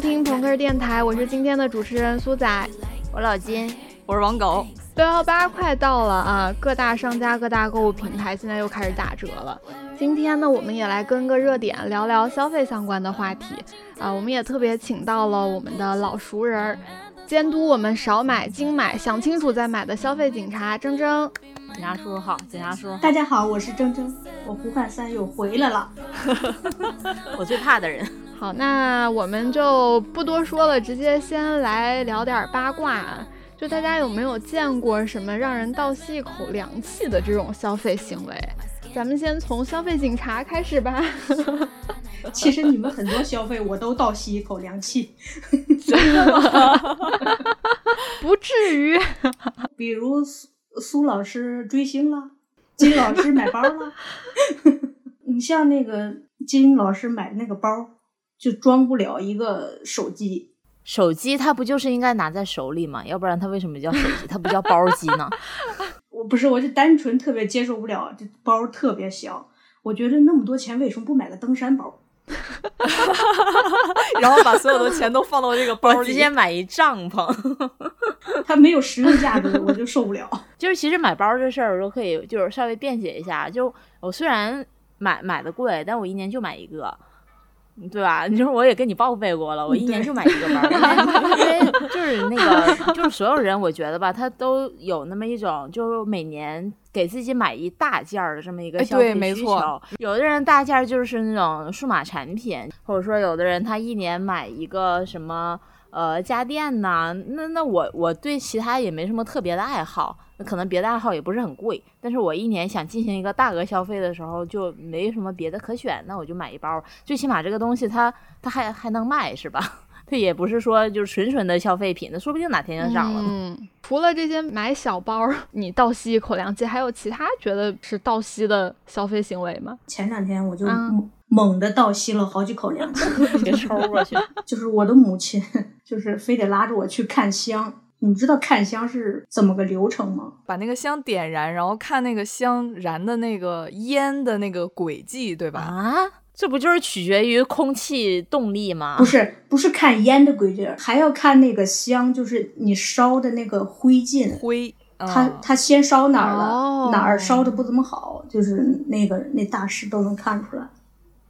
听朋克电台，我是今天的主持人苏仔，我老金，我是王狗。六幺八快到了啊，各大商家、各大购物平台现在又开始打折了。今天呢，我们也来跟个热点，聊聊消费相关的话题啊。我们也特别请到了我们的老熟人，监督我们少买、精买、想清楚再买的消费警察铮铮。警察叔叔好，警察叔叔，大家好，我是铮铮，我胡汉三又回来了，我最怕的人。好，那我们就不多说了，直接先来聊点八卦。就大家有没有见过什么让人倒吸一口凉气的这种消费行为？咱们先从消费警察开始吧。其实你们很多消费我都倒吸一口凉气，真的吗？不至于。比如苏苏老师追星了，金老师买包了。你像那个金老师买那个包。就装不了一个手机，手机它不就是应该拿在手里吗？要不然它为什么叫手机？它不叫包机呢？我不是，我是单纯特别接受不了，这包特别小。我觉得那么多钱为什么不买个登山包？然后把所有的钱都放到这个包里，直接买一帐篷。它没有实用价值，我就受不了。就是其实买包这事儿，我都可以就是稍微辩解一下。就我虽然买买的贵，但我一年就买一个。对吧？你说我也跟你报备过了，我一年就买一个包，因为就是那个，就是所有人，我觉得吧，他都有那么一种，就是每年给自己买一大件儿的这么一个消费需求。有的人大件儿就是那种数码产品，或者说有的人他一年买一个什么呃家电呐，那那我我对其他也没什么特别的爱好。可能别的爱好也不是很贵，但是我一年想进行一个大额消费的时候，就没什么别的可选，那我就买一包，最起码这个东西它它还还能卖，是吧？它也不是说就是纯纯的消费品，那说不定哪天就涨了。嗯，除了这些买小包，你倒吸一口凉气，还有其他觉得是倒吸的消费行为吗？前两天我就猛的倒吸了好几口凉气，别抽过去。就是我的母亲，就是非得拉着我去看香。你知道看香是怎么个流程吗？把那个香点燃，然后看那个香燃的那个烟的那个轨迹，对吧？啊，这不就是取决于空气动力吗？不是，不是看烟的轨迹，还要看那个香，就是你烧的那个灰烬。灰，它它先烧哪儿了？哪儿烧的不怎么好？就是那个那大师都能看出来。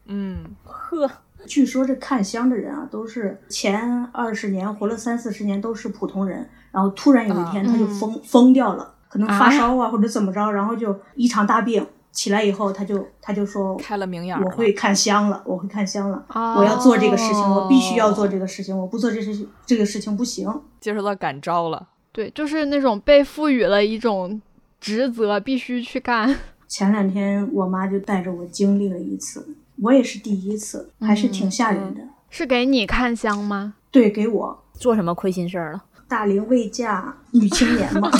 嗯，呵。据说这看香的人啊，都是前二十年活了三四十年都是普通人，然后突然有一天他就疯疯掉了，可能发烧啊或者怎么着，然后就一场大病，起来以后他就他就说开了明眼，我会看香了，我会看香了，我要做这个事情，我必须要做这个事情，我不做这事情这个事情不行，接受到感召了，对，就是那种被赋予了一种职责，必须去干。前两天我妈就带着我经历了一次。我也是第一次，还是挺吓人的。是给你看香吗？对，给我做什么亏心事儿了？大龄未嫁女青年嘛，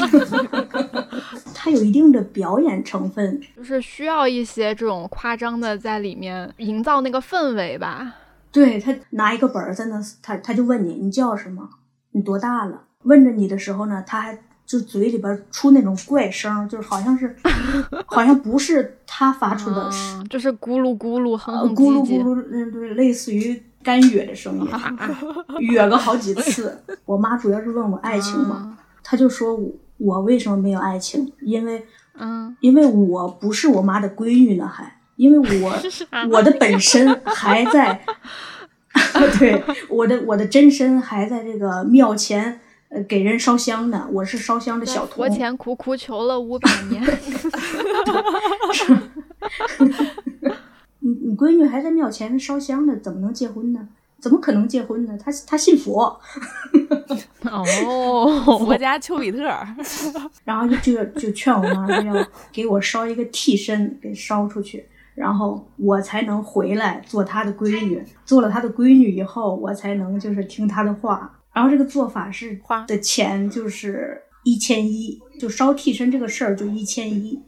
它有一定的表演成分，就是需要一些这种夸张的在里面营造那个氛围吧。对他拿一个本儿在那，他他就问你，你叫什么？你多大了？问着你的时候呢，他还。就嘴里边出那种怪声，就是好像是，好像不是他发出的，就是咕噜咕噜，哼哼咕噜咕噜，嗯，对，类似于干哕的声音，哕个好几次。我妈主要是问我爱情嘛，她就说我我为什么没有爱情？因为，嗯，因为我不是我妈的闺女呢，还因为我我的本身还在，对，我的我的真身还在这个庙前。呃，给人烧香呢，我是烧香的小童。佛前苦苦求了五百年。你你闺女还在庙前烧香呢，怎么能结婚呢？怎么可能结婚呢？她她信佛。哦，佛家丘比特。然后就就就劝我妈要给我烧一个替身，给烧出去，然后我才能回来做她的闺女。做了她的闺女以后，我才能就是听她的话。然后这个做法是花的钱就是一千一，就烧替身这个事儿就一千一，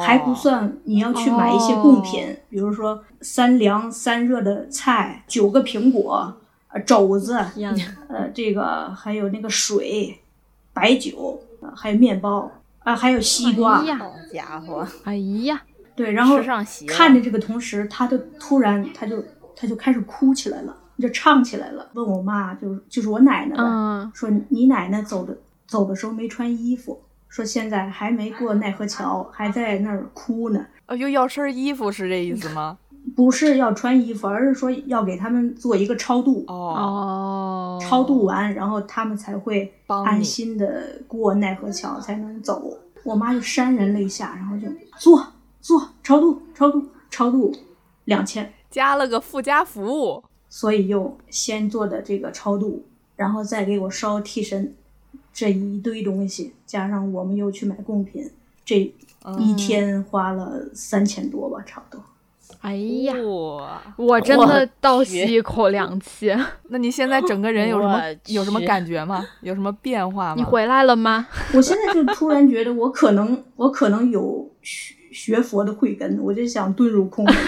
还不算你要去买一些贡品，比如说三凉三热的菜，九个苹果，呃肘子，呃这个还有那个水，白酒，还有面包，啊还有西瓜。好家伙，哎呀，对，然后看着这个同时，他就突然他就他就开始哭起来了。就唱起来了，问我妈，就是就是我奶奶吧，嗯，说你奶奶走的走的时候没穿衣服，说现在还没过奈何桥，还在那儿哭呢。呃，又要身衣服是这意思吗？不是要穿衣服，而是说要给他们做一个超度，哦，哦，超度完，然后他们才会安心的过奈何桥，才能走。我妈就潸然泪下，然后就做做超度，超度，超度两千，加了个附加服务。所以又先做的这个超度，然后再给我烧替身，这一堆东西，加上我们又去买贡品，这嗯一天花了三千多吧，差不多。哎呀，我真的倒吸一口凉气。那你现在整个人有什么有什么感觉吗？有什么变化吗？你回来了吗？我现在就突然觉得我可能我可能有学学佛的慧根，我就想遁入空门。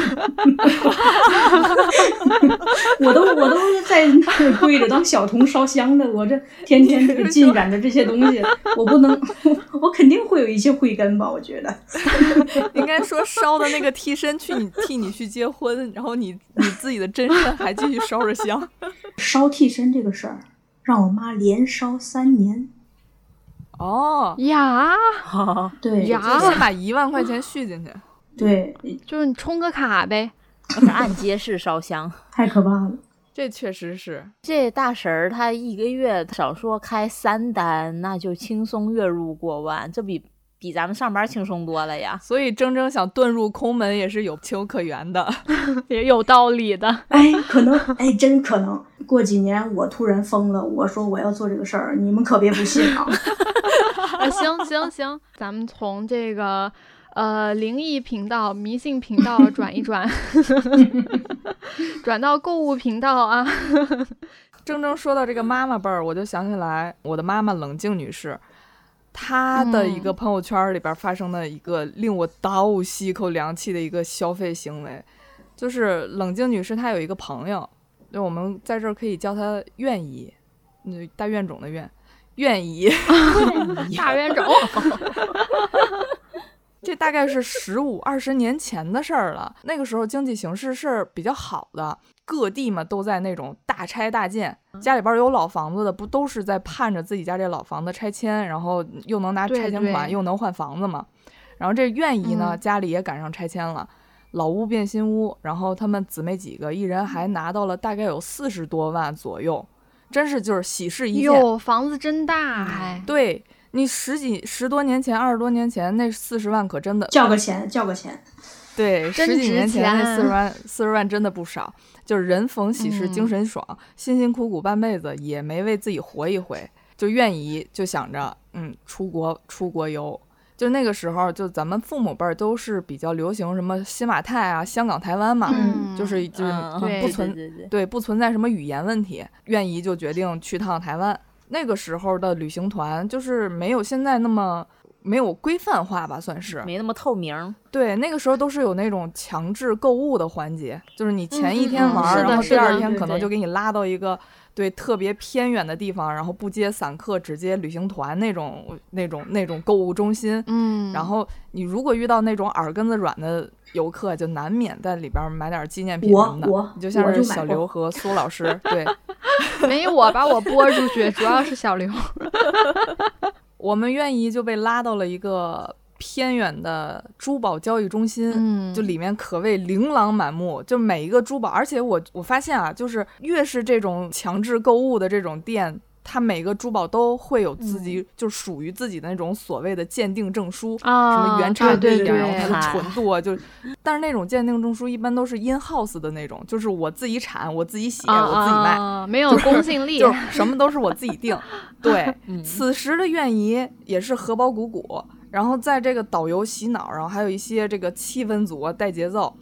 我都我都在那儿跪着当小童烧香的，我这天天这个浸染着这些东西，我不能，我肯定会有一些慧根吧？我觉得。应该说烧的那个替身去你替你去结婚，然后你你自己的真身还继续烧着香。烧替身这个事儿，让我妈连烧三年。哦，牙，对呀就先把一万块钱续进去。对，就是你充个卡呗。是按揭式烧香。太可怕了。这确实是，这大神儿他一个月少说开三单，那就轻松月入过万，这比比咱们上班轻松多了呀。所以铮铮想遁入空门也是有情有可原的。也有道理的。哎，可能，哎，真可能。过几年我突然疯了，我说我要做这个事儿，你们可别不信啊！啊，行行行，咱们从这个呃灵异频道、迷信频道 转一转，转到购物频道啊。铮铮说到这个妈妈辈儿，我就想起来我的妈妈冷静女士，她的一个嗯朋友圈里边发生的一个令我倒吸一口凉气的一个消费行为，就是冷静女士她有一个朋友，就我们在这儿可以叫她愿姨，嗯，大怨种的怨，愿姨。大冤种，这大概是十五二十年前的事儿了。那个时候经济形势是比较好的，各地嘛都在那种大拆大建，家里边有老房子的，不都是在盼着自己家这老房子拆迁，然后又能拿拆迁款，又能换房子嘛。然后这愿意呢，嗯家里也赶上拆迁了。老屋变新屋，然后他们姊妹几个，一人还拿到了大概有四十多万左右，真是就是喜事一件。哟，房子真大还。对你十几十多年前、二十多年前那四十万可真的叫个钱，叫个钱。对，十几年前那四十万，四十万真的不少。就是人逢喜事嗯精神爽，辛辛苦苦半辈子也没为自己活一回，就愿意就想着，嗯，出国出国游。就那个时候，就咱们父母辈儿都是比较流行什么新马泰啊、香港、台湾嘛，嗯就是就是嗯对不存对对对对，不存在什么语言问题，愿意就决定去趟台湾。那个时候的旅行团就是没有现在那么没有规范化吧，算是。没那么透明。对，那个时候都是有那种强制购物的环节，就是你前一天玩然后第二天可能就给你拉到一个对特别偏远的地方，然后不接散客，只接旅行团那种那种那种购物中心。嗯，然后你如果遇到那种耳根子软的游客，就难免在里边儿买点纪念品什么的。你就像是小刘和苏老师，对，没我把我拨出去，主要是小刘。我们愿意就被拉到了一个偏远的珠宝交易中心，嗯就里面可谓琳琅满目，就每一个珠宝，而且我我发现啊，就是越是这种强制购物的这种店。它每个珠宝都会有自己，就属于自己的那种所谓的鉴定证书，啊，什么原产地呀、然后它，的纯度啊，就，但是那种鉴定证书一般都是 in house 的那种，就是我自己产，我自己写，啊我自己卖，啊没有公信力，就是什么都是我自己定。对，嗯此时的愿姨也是荷包鼓鼓，然后在这个导游洗脑，然后还有一些这个气氛组啊带节奏。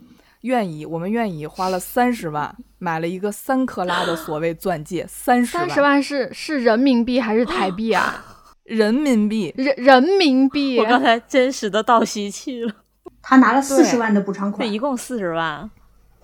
愿意，我们愿意花了三十万买了一个三克拉的所谓钻戒，三十三十万是是人民币还是台币啊？人民币。人人民币我，刚才真实的倒吸气了。他拿了四十万的补偿这款一，共四十万，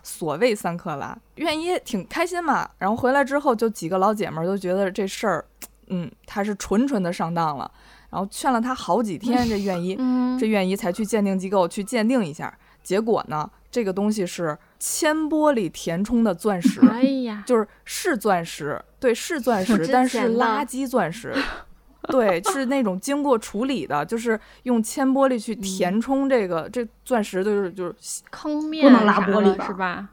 所谓三克拉，愿意挺开心嘛。然后回来之后，就几个老姐们儿都觉得这事儿，嗯，他是纯纯的上当了。然后劝了他好几天，这愿意，嗯这愿意才去鉴定机构去鉴定一下。结果呢，这个东西是铅玻璃填充的钻石，哎呀，就是是钻石，对，是钻石，但是垃圾钻石。对，是那种经过处理的，就是用铅玻璃去填充这个、这钻石，就是就是坑面不能拉玻璃吧是吧？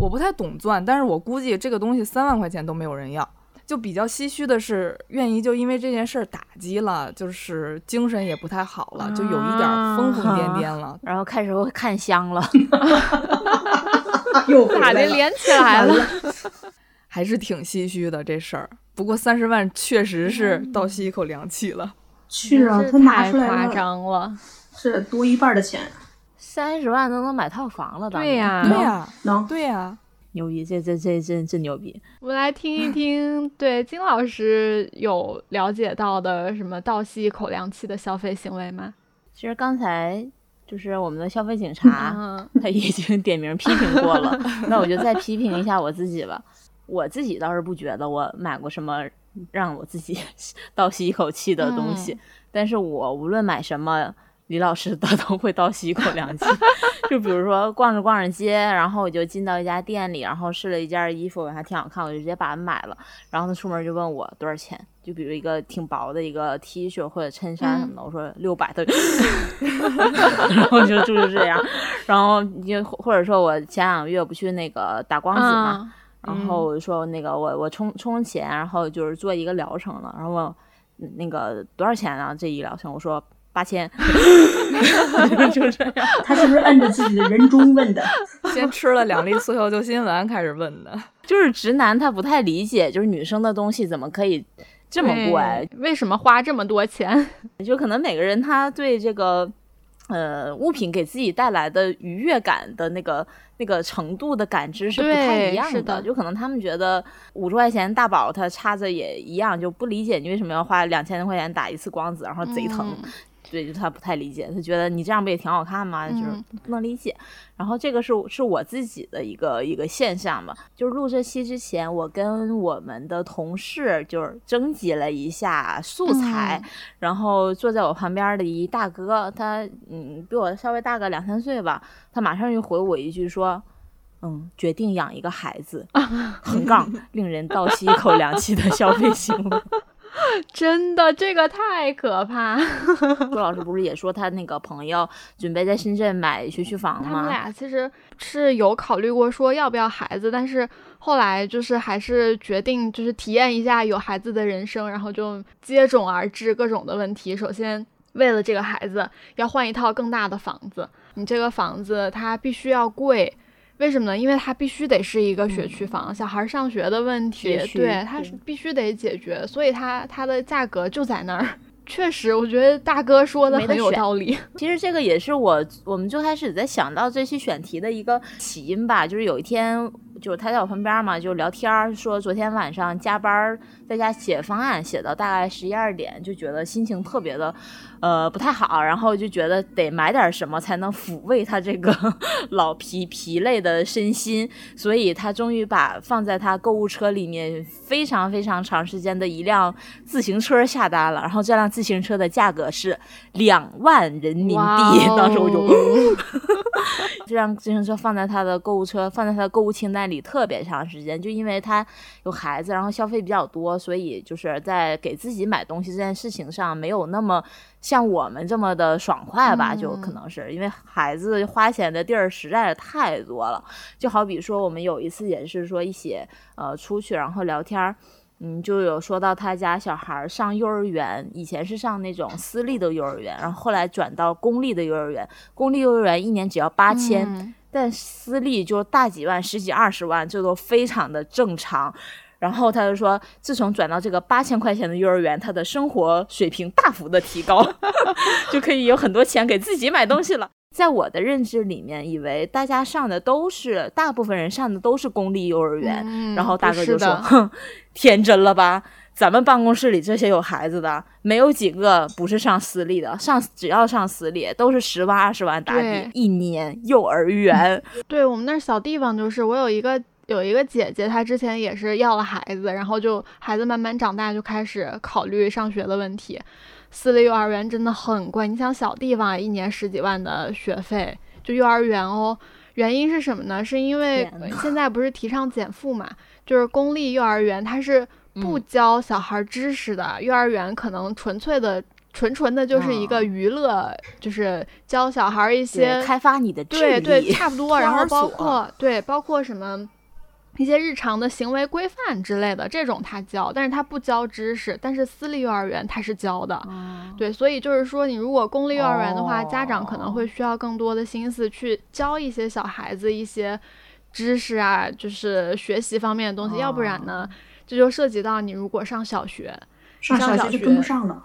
我不太懂钻，但是我估计这个东西三万块钱都没有人要。就比较唏嘘的是，愿意就因为这件事儿打击了，就是精神也不太好了，就有一点儿疯疯癫癫了。然后开始会看香了，又。咋的连起来了？还是挺唏嘘的这事儿。不过三十万确实是倒吸一口凉气了。是啊，他拿太夸出来夸，张了。是多一半的钱，三十万都能买套房了，对呀、对呀、能对呀、牛逼，这这这真真牛逼。我们来听一听，对金老师有了解到的什么倒吸一口凉气的消费行为吗？其实刚才就是我们的消费警 察，嗯，他已经点名批评过了，那我就再批评一下我自己吧。我自己倒是不觉得我买过什么让我自己 倒吸一口气的东西，但是我无论买什么，李老师他都会倒吸一口凉气。就比如说逛着逛着街，然后我就进到一家店里，然后试了一件衣服，还挺好看，我就直接把它买了。然后他出门就问我多少钱，就比如一个挺薄的一个 T 恤或者衬衫什么的，我说六百，他就，然后就就是这样。然后就或者说我前两个月不去那个打光子嘛，嗯然后我就说那个我我充充钱，然后就是做一个疗程了，然后问嗯那个多少钱啊？这一疗程，我说八千，就这样。他是不是按着自己的人中问的？先吃了两粒速效救心丸开始问的。就是直男他不太理解，就是女生的东西怎么可以这么贵？为什么花这么多钱？就可能每个人他对这个呃物品给自己带来的愉悦感的那个那个程度的感知是不太一样是的就可能他们觉得五十块钱大宝它插着也一样，就不理解你为什么要花两千多块钱打一次光子，然后贼疼。嗯对，就他不太理解，他觉得你这样不也挺好看吗？就是嗯不能理解。然后这个是是我自己的一个一个现象吧。就是录这期之前，我跟我们的同事就是征集了一下素材，嗯然后坐在我旁边的一大哥，他嗯比我稍微大个两三岁吧，他马上就回我一句说。嗯，决定养一个孩子，横杠令人倒吸一口凉气的消费行为。真的，这个太可怕。朱老师不是也说他那个朋友准备在深圳买学区房吗他们？俩其实是有考虑过说要不要孩子，但是后来就是还是决定就是体验一下有孩子的人生，然后就接踵而至各种的问题。首先，为了这个孩子要换一套更大的房子，你这个房子它必须要贵。为什么呢？因为它必须得是一个学区房，小孩上学的问题对，它是必须得解决，所以它它的价格就在那儿。确实，我觉得大哥说的很有道理。其实这个也是我我们最开始在想到这期选题的一个起因吧，就是有一天，就是他在我旁边嘛，就聊天儿，说昨天晚上加班儿在家写方案，写到大概十一二点，就觉得心情特别的，呃，不太好，然后就觉得得买点什么才能抚慰他这个 老疲疲累的身心，所以他终于把放在他购物车里面非常非常长时间的一辆自行车下单了，然后这辆自行车的价格是两万人民币，当时我就。这辆自行车放在他的购物车，放在他的购物清单里特别长时间，就因为他有孩子，然后消费比较多，所以就是在给自己买东西这件事情上没有那么像我们这么的爽快吧，就可能是因为孩子花钱的地儿实在是太多了。就好比说，我们有一次也是说一起呃出去，然后聊天儿。嗯，就有说到他家小孩上幼儿园，以前是上那种私立的幼儿园，然后后来转到公立的幼儿园，公立幼儿园一年只要八千、嗯但私立就大几万、十几二十万，这都非常的正常。然后他就说，自从转到这个八千块钱的幼儿园，他的生活水平大幅的提高，就可以有很多钱给自己买东西了。在我的认知里面，以为大家上的都是大部分人上的都是公立幼儿园，嗯然后大哥就说：“哼，天真了吧？咱们办公室里这些有孩子的，没有几个不是上私立的，上只要上私立都是十万二十万打底一年幼儿园。对我们那儿小地方就是，我有一个有一个姐姐，她之前也是要了孩子，然后就孩子慢慢长大，就开始考虑上学的问题。私立幼儿园真的很贵，你想小地方一年十几万的学费，就幼儿园哦。原因是什么呢？是因为现在不是提倡减负嘛，就是公立幼儿园它是不嗯教小孩知识的，幼儿园可能纯粹的、纯纯的就是一个啊娱乐，就是教小孩一些对开发你的智对对，差不 多。然后包括对，包括什么一些日常的行为规范之类的，这种他教，但是他不教知识。但是私立幼儿园他是教的，嗯对，所以就是说，你如果公立幼儿园的话，家长可能哦会需要更多的心思去教一些小孩子一些知识啊，就是学习方面的东西。要不然呢，这就涉及到你如果上小学，上上小小学就跟不学上了。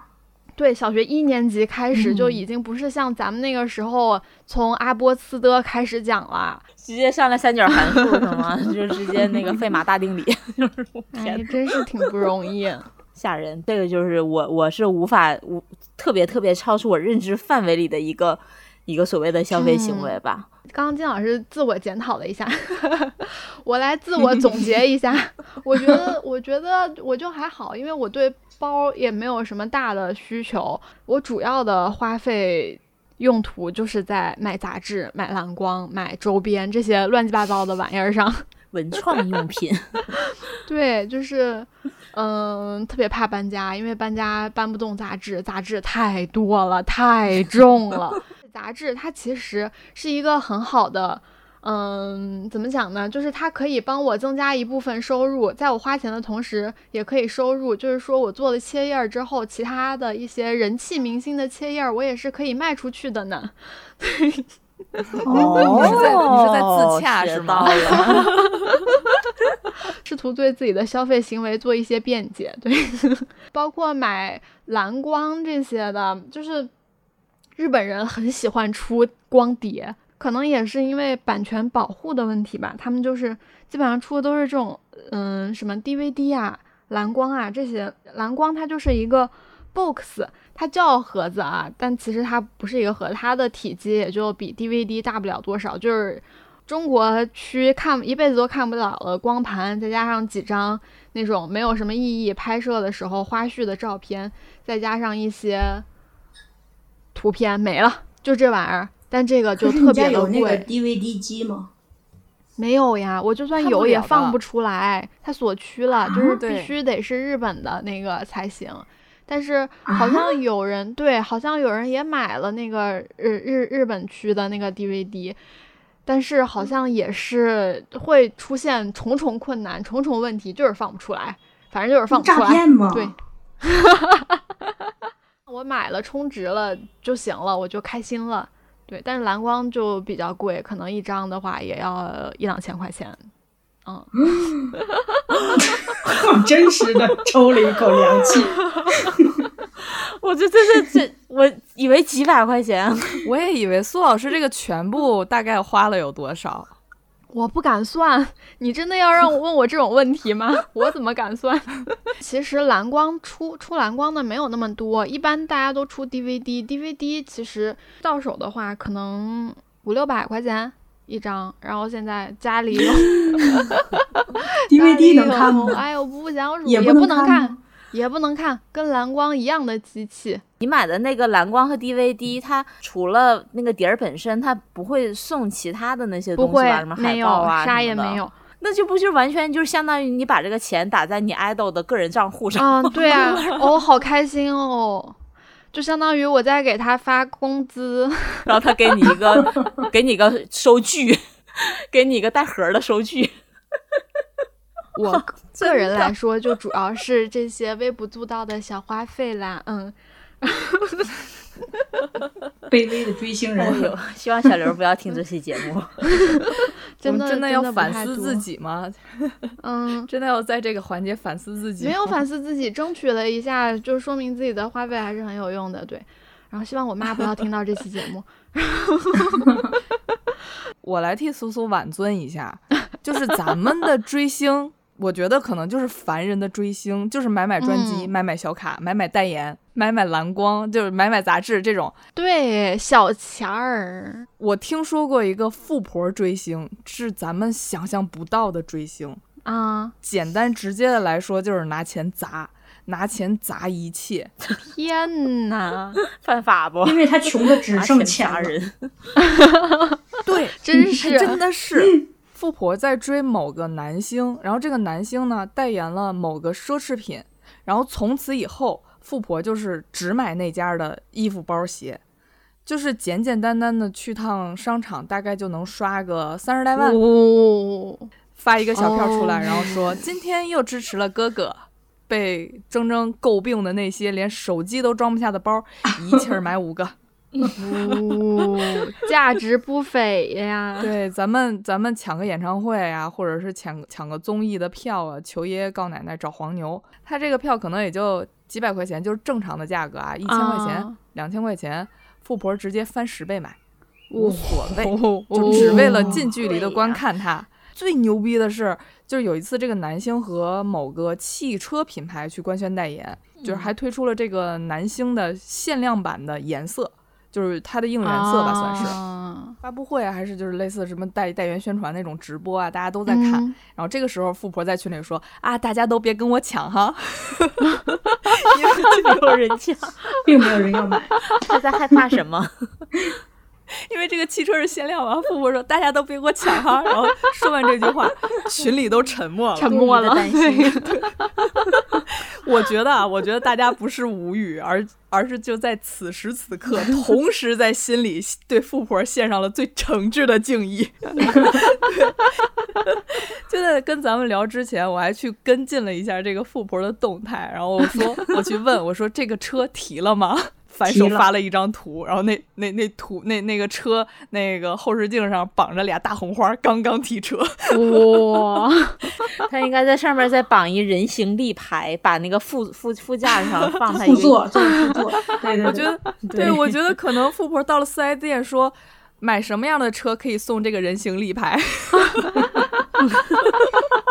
对，小学一年级开始就嗯已经不是像咱们那个时候从阿波茨的开始讲了。直接上来三角函数什么？就直接那个费马大定理，就是我哎天，真是挺不容易。吓人。这个就是我我是无法无特别特别超出我认知范围里的一个一个所谓的消费行为吧。刚刚金老师自我检讨了一下，我来自我总结一下。我觉得，我觉得我就还好，因为我对包也没有什么大的需求。我主要的花费用途就是在买杂志、买蓝光、买周边这些乱七八糟的玩意儿上。文创用品，对，就是，嗯，特别怕搬家，因为搬家搬不动杂志，杂志太多了，太重了。杂志它其实是一个很好的，嗯，怎么讲呢？就是它可以帮我增加一部分收入，在我花钱的同时，也可以收入。就是说我做了切页儿之后，其他的一些人气明星的切页儿，我也是可以卖出去的呢。哦 你是在你是在自洽是吗 试图对自己的消费行为做一些辩解，对，包括买蓝光这些的，就是日本人很喜欢出光碟，可能也是因为版权保护的问题吧，他们就是基本上出的都是这种，嗯，什么 DVD 啊、蓝光啊这些，蓝光它就是一个 box。它叫盒子啊，但其实它不是一个盒子，它的体积也就比 DVD 大不了多少，就是中国区看一辈子都看不了的光盘，再加上几张那种没有什么意义拍摄的时候花絮的照片，再加上一些图片没了，就这玩意儿。但这个就特别的有那个，DVD 机吗？没有呀，我就算有也放不出来，它锁区了，就是必须得是日本的那个才行。但是好像有人、对，好像有人也买了那个日日日本区的那个 DVD，但是好像也是会出现重重困难、重重问题，就是放不出来，反正就是放不出来。诈骗吗？对，我买了充值了就行了，我就开心了。对，但是蓝光就比较贵，可能一张的话也要一两千块钱。嗯，很真实的抽了一口凉气。我这这这这，我以为几百块钱，我也以为苏老师这个全部大概花了有多少？我不敢算，你真的要让我问我这种问题吗？我怎么敢算？其实蓝光出出蓝光的没有那么多，一般大家都出 DVD，DVD 其实到手的话可能五六百块钱一张，然后现在家里有 DVD 能看吗？家里有哎呦，不想数，也不能看看，也不能看，跟蓝光一样的机器。你买的那个蓝光和 DVD，它除了那个碟儿本身，它不会送其他的那些东西吧？什么，海报啊，啥也没有。那就不就完全就是相当于你把这个钱打在你 idol 的个人账户上，啊，对啊，哦，好开心哦，就相当于我在给他发工资。然后他给你一个给你一个收据，给你一个带盒儿的收据。我个人来说，就主要是这些微不足道的小花费啦，嗯，卑微的追星哎人，呦，希望小刘不要听这期节目。真的真的要反思自，己吗？嗯，真的要在这个环节反思自己？没有反思自己，争取了一下，就说明自己的花费还是很有用的，对。然后希望我妈不要听到这期节目，我来替苏苏挽尊一下，就是咱们的追星，我觉得可能就是凡人的追星，就是买买专辑、嗯买买小卡、买买代言、买买蓝光，就是买买杂志这种。对，小钱儿，我听说过一个富婆追星，是咱们想象不到的追星。啊，简单直接的来说，就是拿钱砸，拿钱砸一切。天哪，犯法不？因为他穷的只剩钱砸钱了。人，对，真是真的是。富婆在追某个男星，然后这个男星呢代言了某个奢侈品，然后从此以后，富婆就是只买那家的衣服、包、鞋，就是简简单单的去趟商场，大概就能刷个三十来万，哦，发一个小票出来，哦然后说今天又支持了哥哥。被铮铮诟病的那些连手机都装不下的包，一气儿买五个。哦，价值不菲呀。对，咱们咱们抢个演唱会啊，或者是抢抢个综艺的票啊，求爷爷告奶奶找黄牛，他这个票可能也就几百块钱，就是正常的价格啊，一千块钱、啊两千块钱，富婆直接翻十倍买，哦无所谓，哦就只为了哦近距离的观看它。最牛逼的是，就是有一次这个男星和某个汽车品牌去官宣代言，就是还推出了这个男星的限量版的颜色，就是它的应援色吧，算是。啊发布会啊，还是就是类似什么代代言宣传那种直播啊，大家都在看。嗯然后这个时候，富婆在群里说啊，大家都别跟我抢哈，因为没有人抢，并没有人要买。他在害怕什么？因为这个汽车是限量嘛。富婆说大家都别给我抢哈。然后说完这句话，群里都沉默了。沉默了。担心，我觉得啊，我觉得大家不是无语，而而是就在此时此刻，同时在心里对富婆献上了最诚挚的敬意。就在跟咱们聊之前，我还去跟进了一下这个富婆的动态，然后我说我去问我说这个车提了吗？反手发了一张图，然后那那那图那那个车那个后视镜上绑着俩大红花，刚刚提车。哇，他应该在上面再绑一人形立牌，把那个副副副驾 上放他一个副座做副座，对对对，我觉得，对我觉得可能富婆到了四 S 店说，买什么样的车可以送这个人形立牌？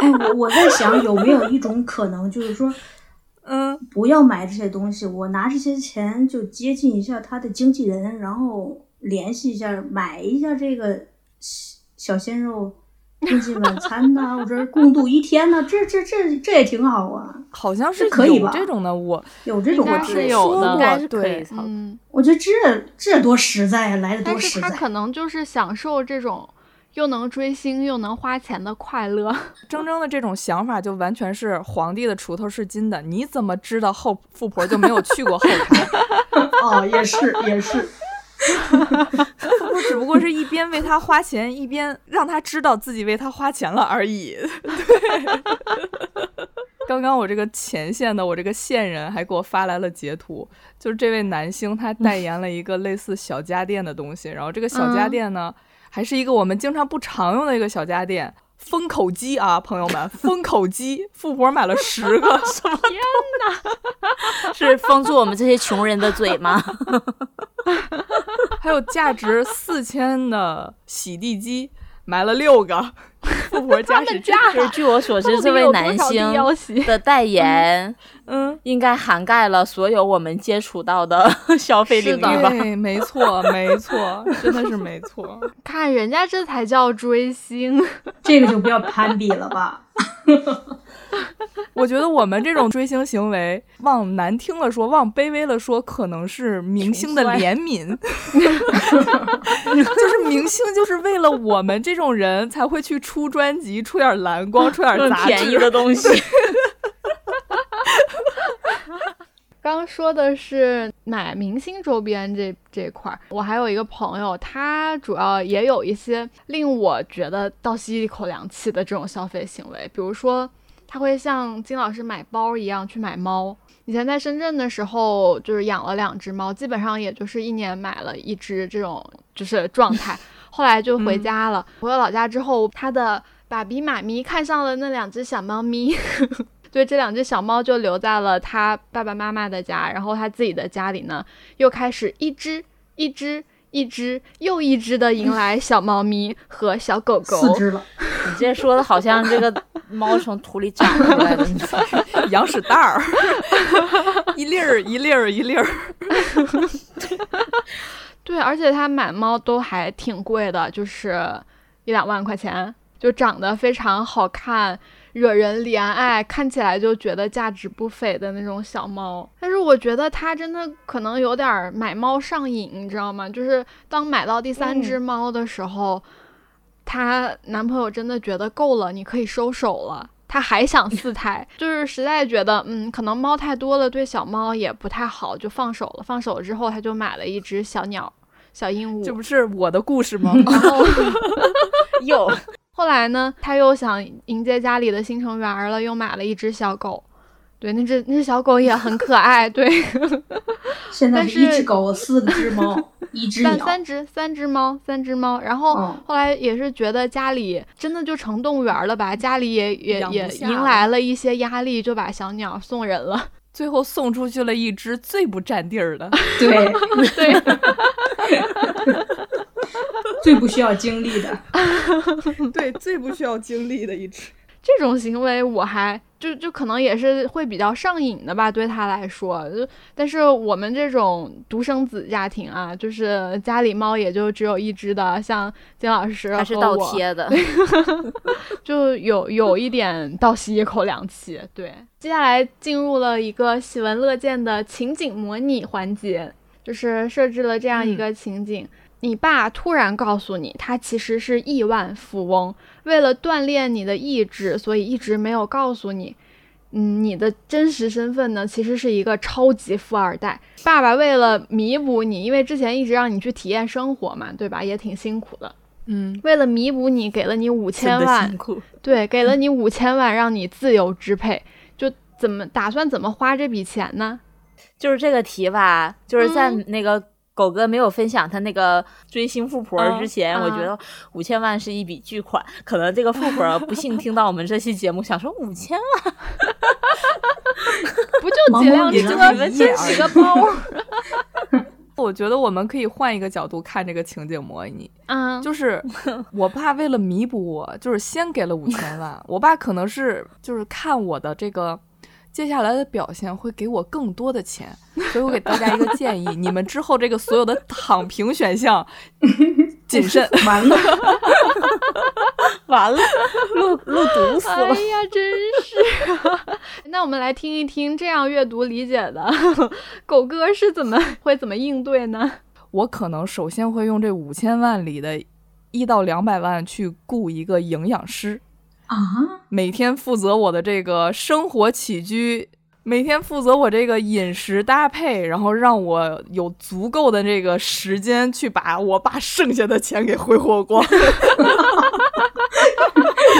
哎，我我在想有没有一种可能，就是说嗯，不要买这些东西，我拿这些钱就接近一下他的经纪人，然后联系一下，买一下这个小小鲜肉共进晚餐呐、或者共度一天呐、这这这这也挺好啊，好像是可以吧这种的，我有这种我是有的应该是对。嗯，我觉得这这多实在呀，来的多实在。是他可能就是享受这种又能追星又能花钱的快乐。铮铮的这种想法就完全是皇帝的锄头是金的，你怎么知道后富婆就没有去过后台？哦，也是也是，富婆只不过是一边为他花钱，一边让他知道自己为他花钱了而已。对。刚刚我这个前线的我这个线人还给我发来了截图，就是这位男星他代言了一个类似小家电的东西，然后这个小家嗯电呢，还是一个我们经常不常用的一个小家电。封口机啊，朋友们，封口机，富婆买了十个，什么 是封住我们这些穷人的嘴吗？还有价值四千的洗地机，买了六个。富婆家是这样，就是据我所知，这位男星的代言嗯，应该涵盖了所有我们接触到的消费领域吧？对，没错，没错，真的是没错。看人家这才叫追星，这个就不要攀比了吧。我觉得我们这种追星行为，往难听了说，往卑微了说，可能是明星的怜悯，就是明星就是为了我们这种人才会去出专辑，出点蓝光，出点便宜志。的东西。刚 刚说的是买明星周边这这块儿，我还有一个朋友，他主要也有一些令我觉得倒吸一口凉气的这种消费行为，比如说他会像金老师买包一样去买猫。以前在深圳的时候，就是养了两只猫，基本上也就是一年买了一只这种就是状态。后来就回家了，回了老家之后，他的爸比妈咪看上了那两只小猫咪，对，这两只小猫就留在了他爸爸妈妈的家，然后他自己的家里呢，又开始一只一只一只又一只的迎来小猫咪和小狗狗。四只了，你这说的好像这个猫从土里长出来的，羊屎蛋儿，一粒儿一粒儿一粒儿。对，而且他买猫都还挺贵的，就是一两万块钱，就长得非常好看，惹人怜爱，看起来就觉得价值不菲的那种小猫。但是我觉得它真的可能有点买猫上瘾，你知道吗？就是当买到第三只猫的时候，她男朋友真的觉得够了，你可以收手了。他还想 四胎，就是实在觉得，嗯，可能猫太多了，对小猫也不太好，就放手了。放手了之后，他就买了一只小鸟，小鹦鹉。这不是我的故事吗？然 后 有，后来呢，他又想迎接家里的新成员了，又买了一只小狗。对，那只那只小狗也很可爱。对，现在但是一只狗，四只猫，一只鸟。三三只三只猫，三只猫。然后嗯后来也是觉得家里真的就成动物园了吧，家里也也也迎来了一些压力，就把小鸟送人了。最后送出去了一只最不占地儿的。对，对，最不需要经历的。对，最不需要经历的一只。这种行为我还就就可能也是会比较上瘾的吧，对他来说。就但是我们这种独生子家庭啊，就是家里猫也就只有一只的，像金老师还是倒贴的。就有有一点倒吸一口凉气。对，接下来进入了一个喜闻乐见的情景模拟环节，就是设置了这样一个情景：你爸突然告诉你，他其实是亿万富翁，为了锻炼你的意志，所以一直没有告诉你。嗯，你的真实身份呢，其实是一个超级富二代。爸爸为了弥补你，因为之前一直让你去体验生活嘛，对吧？也挺辛苦的。嗯，为了弥补你，给了你五千万辛，苦。对，给了你五千万，让你自由支配，就怎么打算怎么花这笔钱呢？就是这个题吧，就是在嗯那个狗哥没有分享他那个追星富婆嗯之前，我觉得五千万是一笔巨款。可能这个富婆不幸听到我们这期节目，想说五千万，不就几辆盲目车，也就就几个包？我觉得我们可以换一个角度看这个情景模拟，嗯，就是 我爸为了弥补我，就是先给了五千万。我爸可能是就是看我的这个接下来的表现会给我更多的钱，所以我给大家一个建议：你们之后这个所有的躺平选项 谨慎。完了，完了，路路堵死了。哎呀，真是。那我们来听一听这样阅读理解的狗哥是怎么会怎么应对呢？我可能首先会用这五千万里的一到两百万去雇一个营养师。啊，每天负责我的这个生活起居，每天负责我这个饮食搭配，然后让我有足够的这个时间去把我爸剩下的钱给挥霍光。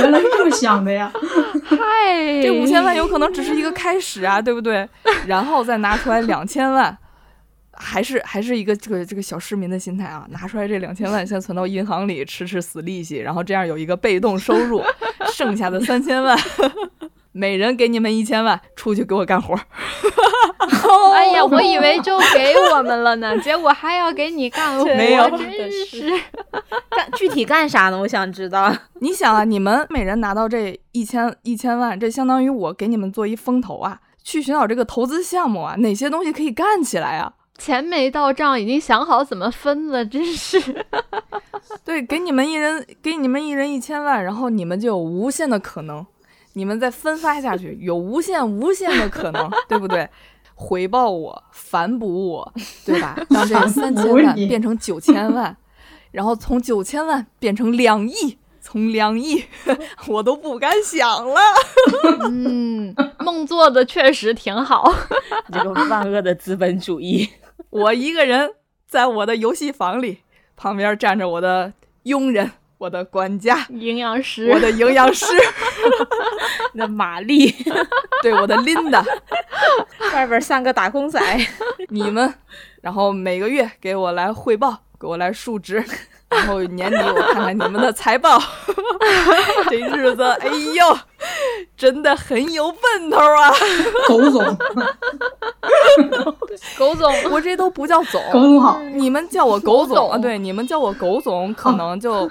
原来是这么想的呀！嗨，这五千万有可能只是一个开始啊，对不对？然后再拿出来两千万。还是还是一个这个这个小市民的心态啊，拿出来这两千万先存到银行里吃吃死利息，然后这样有一个被动收入，剩下的三千万，每人给你们一千万，出去给我干活。哎呀，我以为就给我们了呢，结果还要给你干活，没有真是。干具体干啥呢？我想知道。你想啊，你们每人拿到这一千一千万，这相当于我给你们做一风投啊，去寻找这个投资项目啊，哪些东西可以干起来啊？钱没到账，已经想好怎么分了，真是。对，给你们一人给你们一人一千万，然后你们就有无限的可能，你们再分发下去，有无限无限的可能，对不对？回报我，反哺我，对吧？让这三千万变成九千万，然后从九千万变成两亿，从两亿 我都不敢想了。嗯，梦做的确实挺好。这个万恶的资本主义，我一个人在我的游戏房里，旁边站着我的佣人、我的管家、营养师，我的营养师，那玛丽，对我的 Linda，外边三个打工仔，你们，然后每个月给我来汇报，给我来述职，然后年底我看看你们的财报，这日子，哎呦，真的很有奔头啊！狗总，狗总，我这都不叫总，狗总好，你们叫我狗狗总啊，对，你们叫我狗总，可能就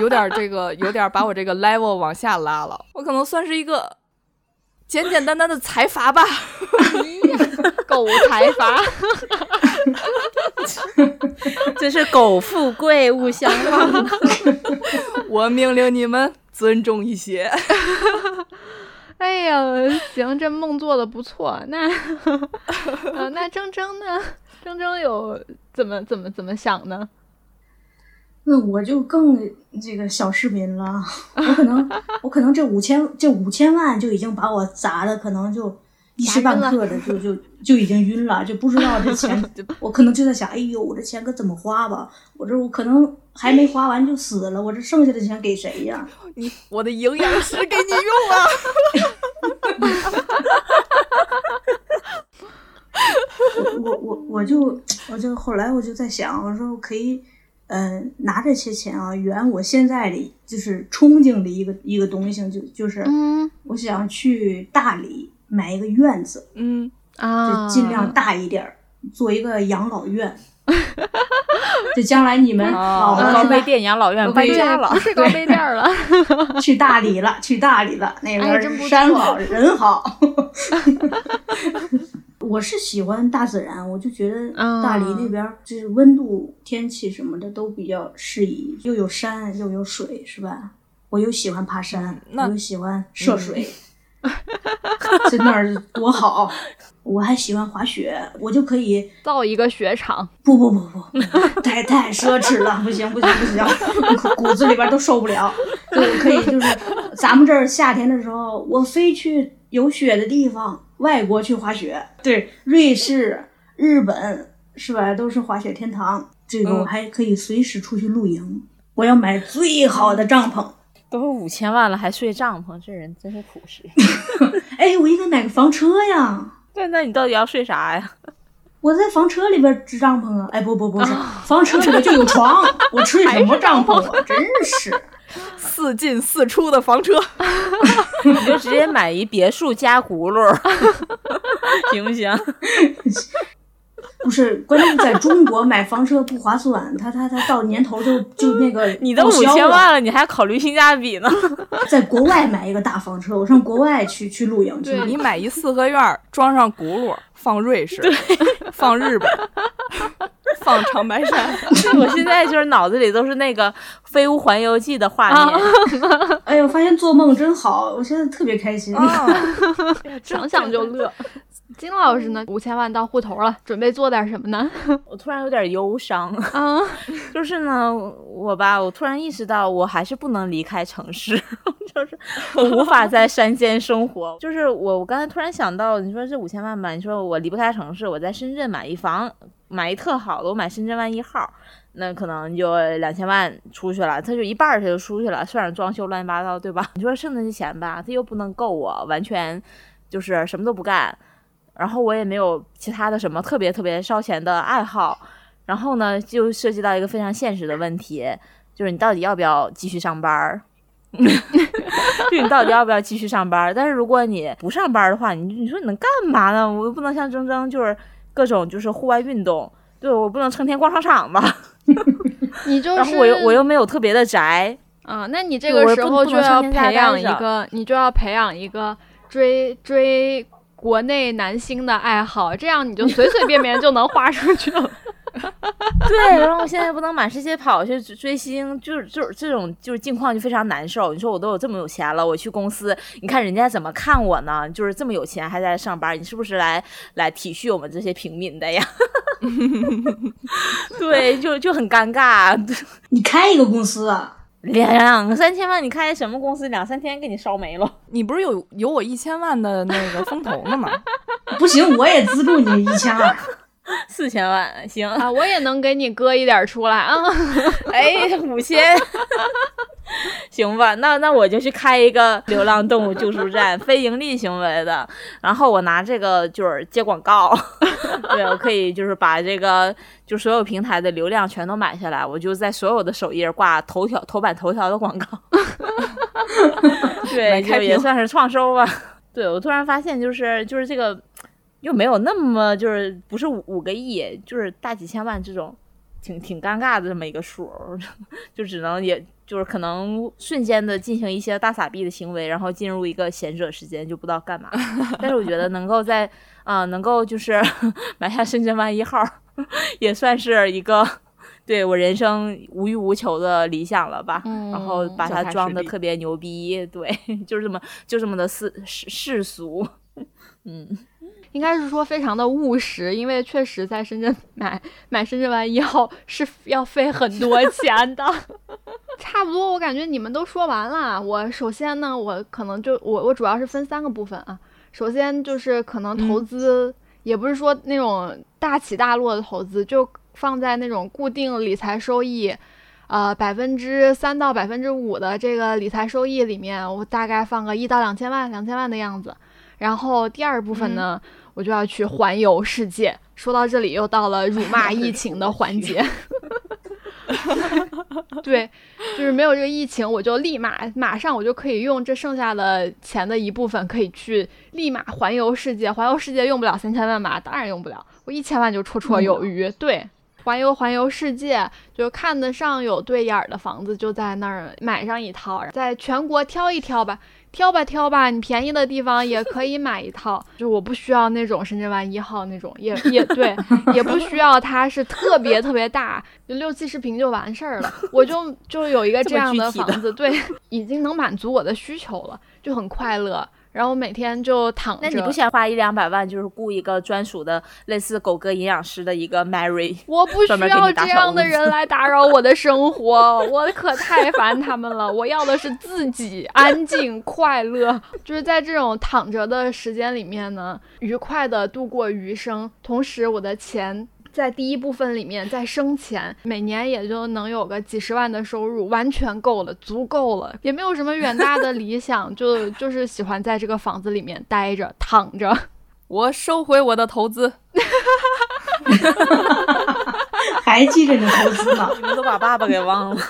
有点这个，有点把我这个 level 往下拉了。我可能算是一个简简单单的财阀吧。狗财阀，真是苟富贵，勿相忘。我命令你们尊重一些。哎呀，行，这梦做的不错。那，呃，那铮铮呢？铮铮有怎么怎么怎么想呢？那我就更这个小市民了，我可能我可能这五千这五千万就已经把我砸的可能就一时半刻的就就就已经晕了，就不知道这钱，我可能就在想，哎呦，我这钱可怎么花吧？我这我可能还没花完就死了，我这剩下的钱给谁呀？你我的营养师给你用啊！我我我我就我就后来我就在想，我说我可以。嗯，拿这些钱啊，圆我现在的就是憧憬的一个一个东西，就就是我想去大理买一个院子，嗯啊，就尽量大一点儿，做一个养老院。就将来你们老了，高碑店养老院搬家了，不是高碑店了，去大理了，去大理了，那边山好 人好。我是喜欢大自然，我就觉得大理那边就是温度、天气什么的都比较适宜，又有山又有水，是吧？我又喜欢爬山，我又喜欢涉水，在那儿多好！我还喜欢滑雪，我就可以造一个雪场。不不不不，太太奢侈了，不行不行不行，骨子里边都受不了。就可以就是咱们这儿夏天的时候，我飞去有雪的地方。外国去滑雪，对，瑞士、日本是吧？都是滑雪天堂。这个我还可以随时出去露营。我要买最好的帐篷。都五千万了还睡帐篷，这人真是朴实。哎，我应该买个房车呀。对，那你到底要睡啥呀？我在房车里边支帐篷啊。哎，不不不是，房车里边就有床，我 吹什么帐篷啊？真是。四进四出的房车，你就直接买一别墅加轱辘，行不行？不是，关键在中国买房车不划算，他他他到年头就就那个 你都五千万了，你还考虑性价比呢？在国外买一个大房车，我上国外去去露营去。你买一四合院，装上轱辘，放瑞士，放日本。放长白山，我现在就是脑子里都是那个《飞屋环游记》的画面。哎呦，发现做梦真好，我现在特别开心，想想就乐。金老师呢？五千万到户头了，准备做点什么呢？我突然有点忧伤啊，就是呢，我吧，我突然意识到，我还是不能离开城市，就是我无法在山间生活。就是我，我刚才突然想到，你说这五千万吧，你说我离不开城市，我在深圳买一房。买一特好的，我买深圳湾一号，那可能就两千万出去了，他就一半儿他就出去了，算上装修乱七八糟，对吧？你说剩那些钱吧，他又不能够我完全就是什么都不干，然后我也没有其他的什么特别特别烧钱的爱好，然后呢，就涉及到一个非常现实的问题，就是你到底要不要继续上班儿？就你到底要不要继续上班？但是如果你不上班的话，你你说你能干嘛呢？我又不能像铮铮就是。各种就是户外运动，对我不能成天逛商场吧？你就是，然后我又我又没有特别的宅啊，那你这个时候就要培养一个，你就要培养一个追追国内男星的爱好，这样你就随随便便就能花出去了。对，然后我现在不能满世界跑去追星，就是就是这种就是境况就非常难受。你说我都有这么有钱了，我去公司，你看人家怎么看我呢？就是这么有钱还在上班，你是不是来来体恤我们这些平民的呀？对，就就很尴尬。你开一个公司啊，两三千万，你开什么公司？两三天给你烧没了。你不是有有我一千万的那个风投呢吗？不行，我也资助你一千二。四千万行啊，我也能给你割一点出来啊！哎，五千，行吧？那那我就去开一个流浪动物救助站，非盈利行为的。然后我拿这个就是接广告，对我可以就是把这个就所有平台的流量全都买下来，我就在所有的首页挂头条、头版头条的广告。对，就也算是创收吧。对我突然发现，就是就是这个。又没有那么就是不是五五个亿，就是大几千万这种，挺挺尴尬的这么一个数，就只能也就是可能瞬间的进行一些大傻逼的行为，然后进入一个闲者时间，就不知道干嘛。但是我觉得能够在啊能够就是 买下深圳湾一号，也算是一个对我人生无欲无求的理想了吧，嗯然后把它装的特别牛逼，对，就是这么就这么的世世世俗，嗯，应该是说非常的务实，因为确实在深圳买买深圳湾一号是要费很多钱的。差不多，我感觉你们都说完了。我首先呢，我可能就我我主要是分三个部分啊。首先就是可能投资，也不是说那种大起大落的投资，就放在那种固定理财收益，呃百分之三到百分之五的这个理财收益里面，我大概放个一到两千万，两千万的样子。然后第二部分呢，我就要去环游世界。说到这里，又到了辱骂 疫情的环节。对，就是没有这个疫情，我就立马马上我就可以用这剩下的钱的一部分，可以去立马环游世界。环游世界用不了三千万吧？当然用不了，我一千万就绰绰有余。对，环游环游世界，就看得上有对眼儿的房子，就在那儿买上一套，在全国挑一挑吧。挑吧挑吧，你便宜的地方也可以买一套。就我不需要那种深圳湾一号那种，也也对，也不需要它是特别特别大，就六七十平就完事儿了。我就就有一个这样的房子，对，已经能满足我的需求了，就很快乐。然后每天就躺着。那你不想花一两百万，就是雇一个专属的类似狗哥营养师的一个 Mary？我不需要这样的人来打扰我的生活，我可太烦他们了。我要的是自己安静快乐，就是在这种躺着的时间里面呢，愉快的度过余生。同时，我的钱在第一部分里面在生钱，每年也就能有个几十万的收入，完全够了，足够了，也没有什么远大的理想，就就是喜欢在这个房子里面待着躺着。我收回我的投资。还记着你投资呢。你们都把爸爸给忘了。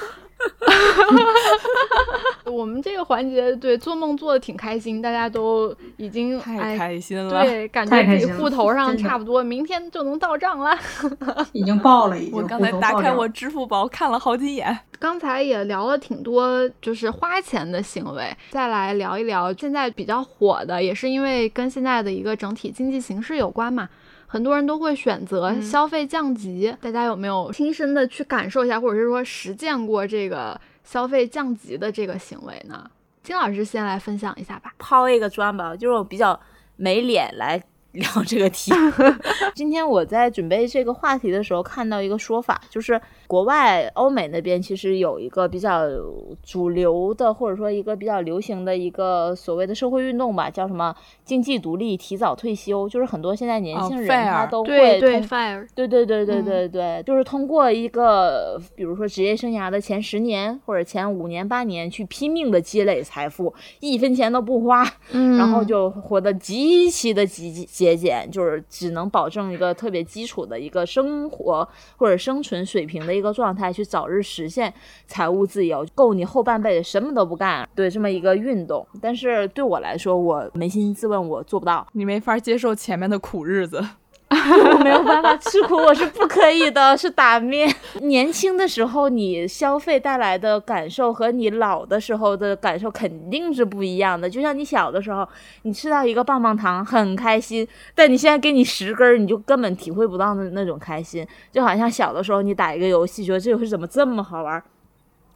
我们这个环节对做梦做的挺开心，大家都已经太哎开心了，对，感觉太开心了自己户头上差不多明天就能到账了。已经报了，已经。我刚才打开我支付宝看了好几眼，刚才也聊了挺多，就是花钱的行为，再来聊一聊现在比较火的，也是因为跟现在的一个整体经济形势有关嘛。很多人都会选择嗯消费降级，大家有没有亲身的去感受一下，或者是说实践过这个消费降级的这个行为呢？金老师先来分享一下吧。抛一个砖吧，就是我比较没脸来 聊这个题。今天我在准备这个话题的时候，看到一个说法，就是国外欧美那边其实有一个比较主流的，或者说一个比较流行的一个所谓的社会运动吧，叫什么经济独立、提早退休，就是很多现在年哦轻人他都对对会对对对对嗯。对对，就是通过一个，比如说职业生涯的前十年或者前五年八年，去拼命的积累财富，一分钱都不花，嗯，然后就活得极其的极节俭，就是只能保证一个特别基础的一个生活或者生存水平的一个一个状态，去早日实现财务自由，够你后半辈子什么都不干，对这么一个运动。但是对我来说，我扪心自问，我做不到。你没法接受前面的苦日子。我没有办法吃苦，我是不可以的，是打面。年轻的时候你消费带来的感受和你老的时候的感受肯定是不一样的。就像你小的时候，你吃到一个棒棒糖很开心，但你现在给你十根，你就根本体会不到那那种开心。就好像小的时候你打一个游戏，觉得这游戏怎么这么好玩。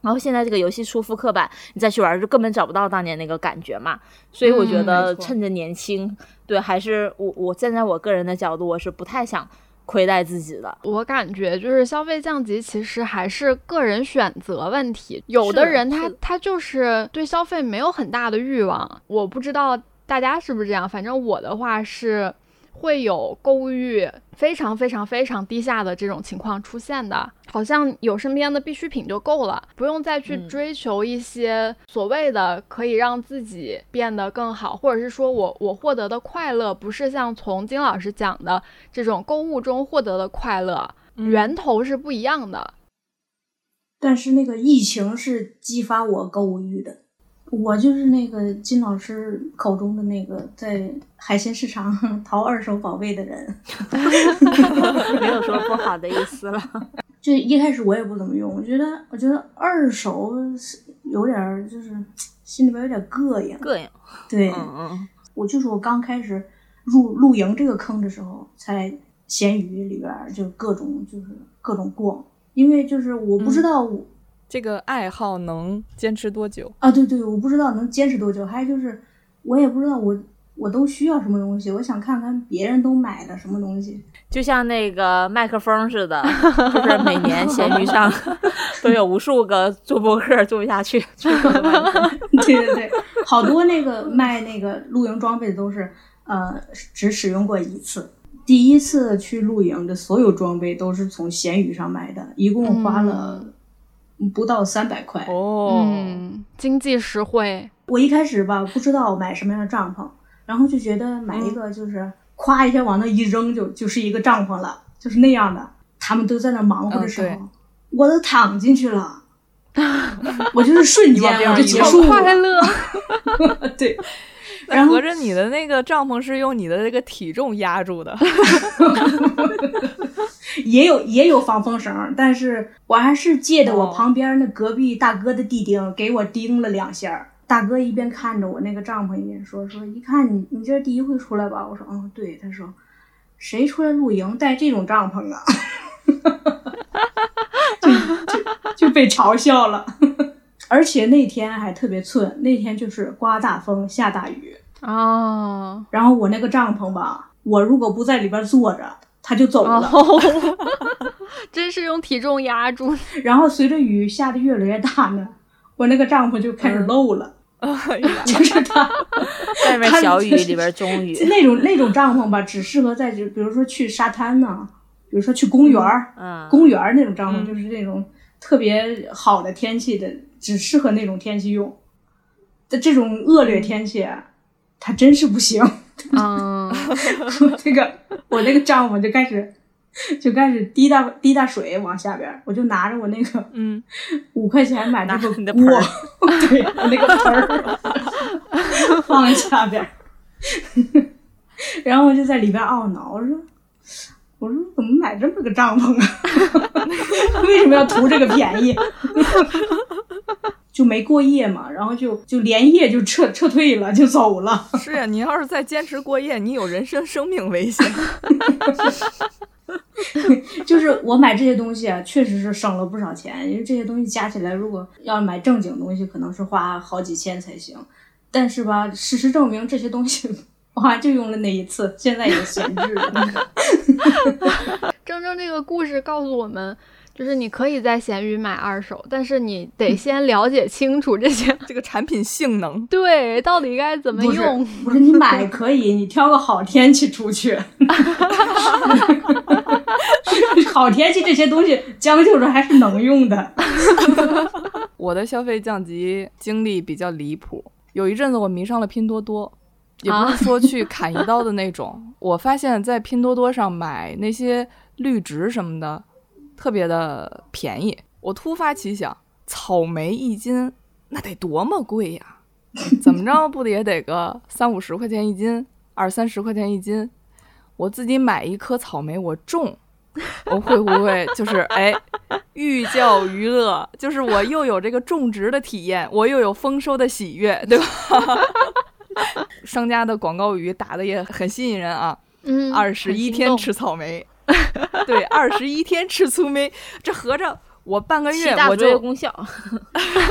然后现在这个游戏出复刻版，你再去玩儿就根本找不到当年那个感觉嘛。所以我觉得趁着年轻，对，还是我我站在我个人的角度，我是不太想亏待自己的。我感觉就是消费降级，其实还是个人选择问题。有的人他他就是对消费没有很大的欲望，我不知道大家是不是这样。反正我的话是会有购物欲非常非常非常低下的这种情况出现的，好像有身边的必需品就够了，不用再去嗯。追求一些所谓的可以让自己变得更好，或者是说我我获得的快乐不是像从金老师讲的这种购物中获得的快乐，嗯。源头是不一样的。但是那个疫情是激发我购物欲的，我就是那个金老师口中的那个在海鲜市场 淘二手宝贝的人。没有说不好的意思了。就一开始我也不怎么用，我觉得我觉得二手是有点儿就是心里边有点膈应。膈应，对，嗯嗯，我就是我刚开始入露营这个坑的时候，才闲鱼里边儿就各种就是各种逛，因为就是我不知嗯道我、这个爱好能坚持多久？啊，对对，我不知道能坚持多久，还有就是我也不知道我我都需要什么东西，我想看看别人都买的什么东西。就像那个麦克风似的，就是每年闲鱼上 都有无数个做博客做不下去，对对对，好多那个卖那个露营装备的都是呃只使用过一次。第一次去露营的所有装备都是从闲鱼上买的，一共花了不到三百块。哦，嗯，经济实惠。我一开始吧不知道买什么样的帐篷，然后就觉得买一个就是咵一下往那一扔就就是一个帐篷了，就是那样的。他们都在那忙活的时候，嗯我都躺进去了，我就是瞬间我就结束了。快乐，对，然后合着你的那个帐篷是用你的这个体重压住的，也有也有防风绳，但是我还是借的我哦旁边那隔壁大哥的地钉给我钉了两下。大哥一边看着我那个帐篷，一边说说，一看你你这是第一回出来吧？我说嗯对。他说谁出来露营带这种帐篷啊？就就就被嘲笑了。而且那天还特别寸，那天就是刮大风下大雨，哦，然后我那个帐篷吧，我如果不在里边坐着，它就走了。哦，真是用体重压住。然后随着雨下的越来越大呢，我那个帐篷就开始漏了，哎呀 就是它外面小雨，里边中雨。那种那种帐篷吧，只适合在就比如说去沙滩呢，比如说去公园儿、嗯，公园儿那种帐篷，嗯。就是那种特别好的天气的，只适合那种天气用。在这种恶劣天气啊，它真是不行。嗯，我那个我那个帐篷就开始就开始滴大滴大水往下边，我就拿着我那个嗯，五块钱买的锅，对，我那个盆儿 放在下边，然后我就在里边懊恼，我说。我说怎么买这么个帐篷啊？为什么要图这个便宜？就没过夜嘛，然后就就连夜就撤撤退了，就走了。是呀，你要是再坚持过夜，你有人身生命危险。就是我买这些东西啊，确实是省了不少钱，因为这些东西加起来，如果要买正经东西，可能是花好几千才行。但是吧，事实证明这些东西，我还就用了那一次，现在也闲置了。铮铮这个故事告诉我们，就是你可以在闲鱼买二手，但是你得 先了解清楚这些 这个产品性能，对到底该怎么不是用。不是，你买可以，你挑个好天气出去。好天气这些东西将就着还是能用的。我的消费降级经历比较离谱。有一阵子我迷上了拼多多，也不是说去砍一刀的那种。我发现，在拼多多上买那些绿植什么的，特别的便宜。我突发奇想，草莓一斤那得多么贵呀？怎么着不得也得个三五十块钱一斤，二三十块钱一斤？我自己买一颗草莓，我种，我会不会就是哎，寓教于乐？就是我又有这个种植的体验，我又有丰收的喜悦，对吧？商家的广告语打的也很吸引人啊！嗯，二十一天吃草莓，对，二十一天吃粗莓，这合着我半个月我就功效。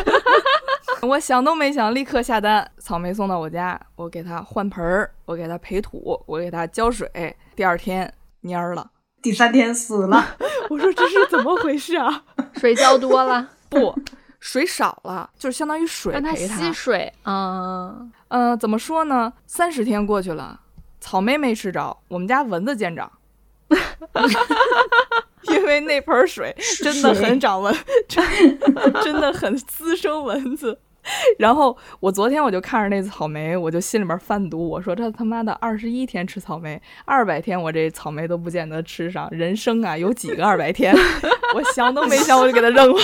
我想都没想，立刻下单，草莓送到我家，我给它换盆儿，我给它培土，我给它浇水，第二天蔫儿了。第三天死了，我说这是怎么回事啊？水浇多了，不，水少了，就是相当于水让它吸。水。嗯，呃，怎么说呢？三十天过去了，草莓没吃着，我们家蚊子见长。因为那盆水真的很长蚊，真 真的很滋生蚊子。然后我昨天我就看着那草莓，我就心里面犯毒，我说这他妈的二十一天吃草莓，二百天我这草莓都不见得吃上，人生啊有几个二百天？我想都没想我就给它扔了。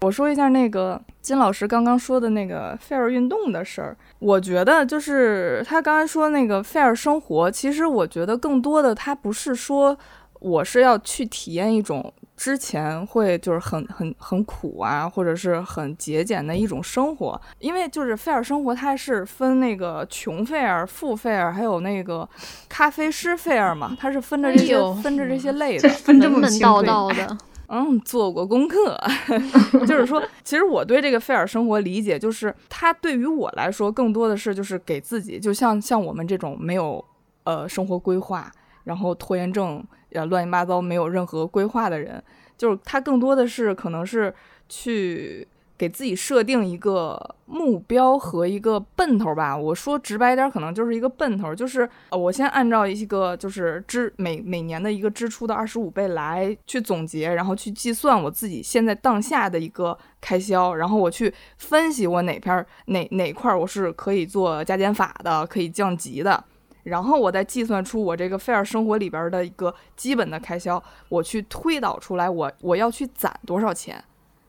我说一下那个金老师刚刚说的那个 fair 运动的事儿，我觉得就是他刚才说那个 fair 生活，其实我觉得更多的他不是说我是要去体验一种之前会就是很很很苦啊，或者是很节俭的一种生活，因为就是 fair 生活它是分那个穷 fair、富 fair，还有那个咖啡师 fair 嘛，它是分着这些、哎分着这些类这的。分这么门门道清楚。道的。嗯，做过功课，就是说，其实我对这个费尔生活理解，就是它对于我来说，更多的是就是给自己，就像像我们这种没有呃生活规划，然后拖延症，呃乱七八糟没有任何规划的人，就是他更多的是可能是去。给自己设定一个目标和一个奔头吧。我说直白点，可能就是一个奔头，就是，我先按照一个就是支每每年的一个支出的二十五倍来去总结，然后去计算我自己现在当下的一个开销，然后我去分析我哪片哪哪块我是可以做加减法的，可以降级的，然后我再计算出我这个费尔生活里边的一个基本的开销，我去推导出来我我要去攒多少钱。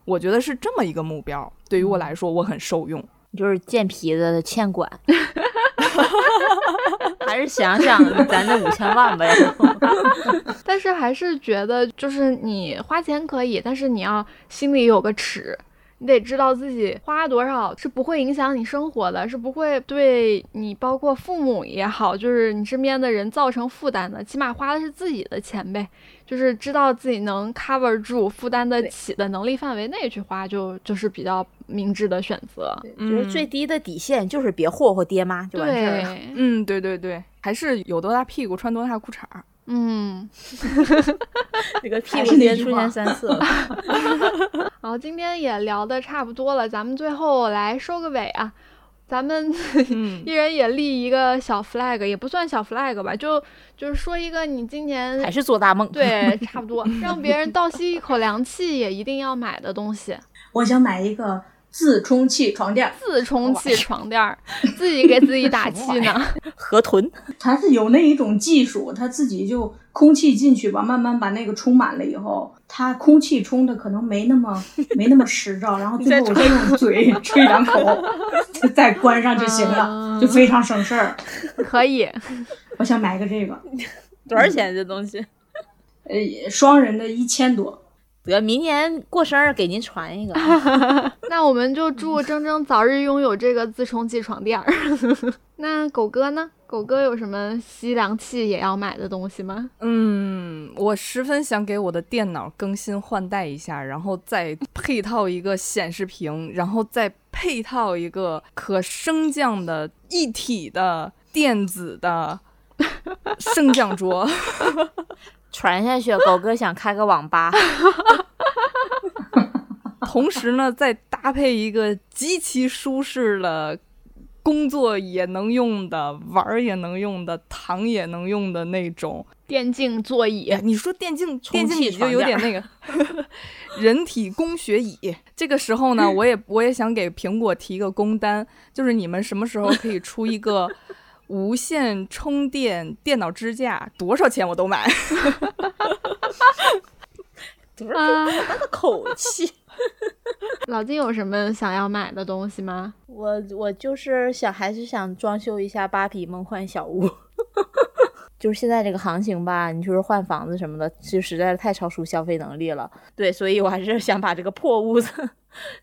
我觉得是这么一个目标，对于我来说，我很受用。就是贱皮子的欠管，还是想想咱这五千万呗。但是还是觉得，就是你花钱可以，但是你要心里有个尺。你得知道自己花多少是不会影响你生活的，是不会对你包括父母也好，就是你身边的人造成负担的。起码花的是自己的钱呗，就是知道自己能 cover 住、负担得起的能力范围内去花，就就是比较明智的选择。就是最低的底线就是别霍霍爹妈就完事儿了。嗯，对对对，还是有多大屁股穿多大裤衩儿。嗯，这个屁股今天出现三次了。好，今天也聊的差不多了，咱们最后来收个尾啊。咱们 一人也立一个小 flag，也不算小 flag 吧，就就是说一个你今年还是做大梦，对，差不多，让别人倒吸一口凉气也一定要买的东西。我想买一个。自充气床垫，自充气床垫，自己给自己打气呢。河豚，它是有那一种技术，它自己就空气进去吧，慢慢把那个充满了以后，它空气充的可能没那么 没那么实着，然后最后我再用嘴吹两口，再关上就行了，就非常省事儿。可以，我想买个这个，多少钱这东西？呃，双人的一千多。得明年过生日给您传一个，那我们就祝铮铮早日拥有这个自充气床垫儿。那狗哥呢？狗哥有什么吸凉气也要买的东西吗？嗯，我十分想给我的电脑更新换代一下，然后再配套一个显示屏，然后再配套一个可升降的一体的电子的 升降桌。传下去，狗哥想开个网吧，同时呢，再搭配一个极其舒适的、工作也能用的、玩儿也能用的、躺也能用的那种电竞座椅。你说电竞，电竞椅就有点那个 人体工学椅。这个时候呢，我也我也想给苹果提个工单，就是你们什么时候可以出一个？无线充电电脑支架多少钱我都买，多少他的口气。老金有什么想要买的东西吗？我我就是想还是想装修一下芭比梦幻小屋，就是现在这个行情吧，你就是换房子什么的，就实在是太超出消费能力了。对，所以我还是想把这个破屋子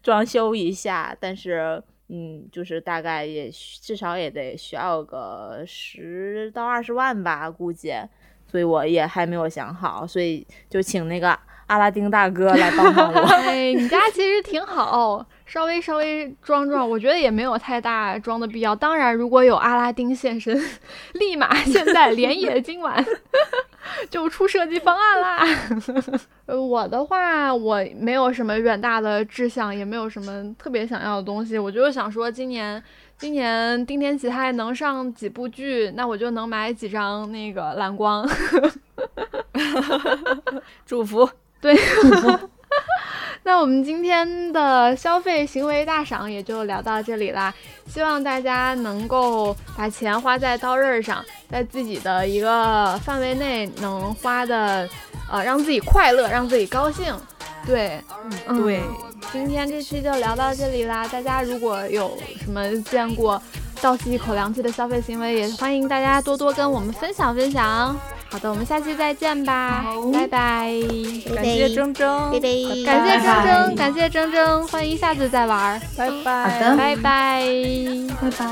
装修一下，但是。嗯，就是大概也至少也得需要个十到二十万吧，估计，所以我也还没有想好，所以就请那个阿拉丁大哥来帮帮我。哎，你家其实挺好，稍微稍微装装，我觉得也没有太大装的必要。当然，如果有阿拉丁现身，立马现在连夜今晚。就出设计方案啦。呃，我的话，我没有什么远大的志向，也没有什么特别想要的东西。我就想说，今年，今年丁天琪他还能上几部剧，那我就能买几张那个蓝光。祝福，对。那我们今天的消费行为大赏也就聊到这里啦，希望大家能够把钱花在刀刃上，在自己的一个范围内能花的，呃，让自己快乐，让自己高兴。对，嗯，对，今天这期就聊到这里啦，大家如果有什么见过倒吸一口凉气的消费行为，也欢迎大家多多跟我们分享分享。好的，我们下期再见吧，拜拜！感谢铮铮，感谢铮铮，感谢铮铮，欢迎下次再玩，拜拜，好的，拜拜，拜拜。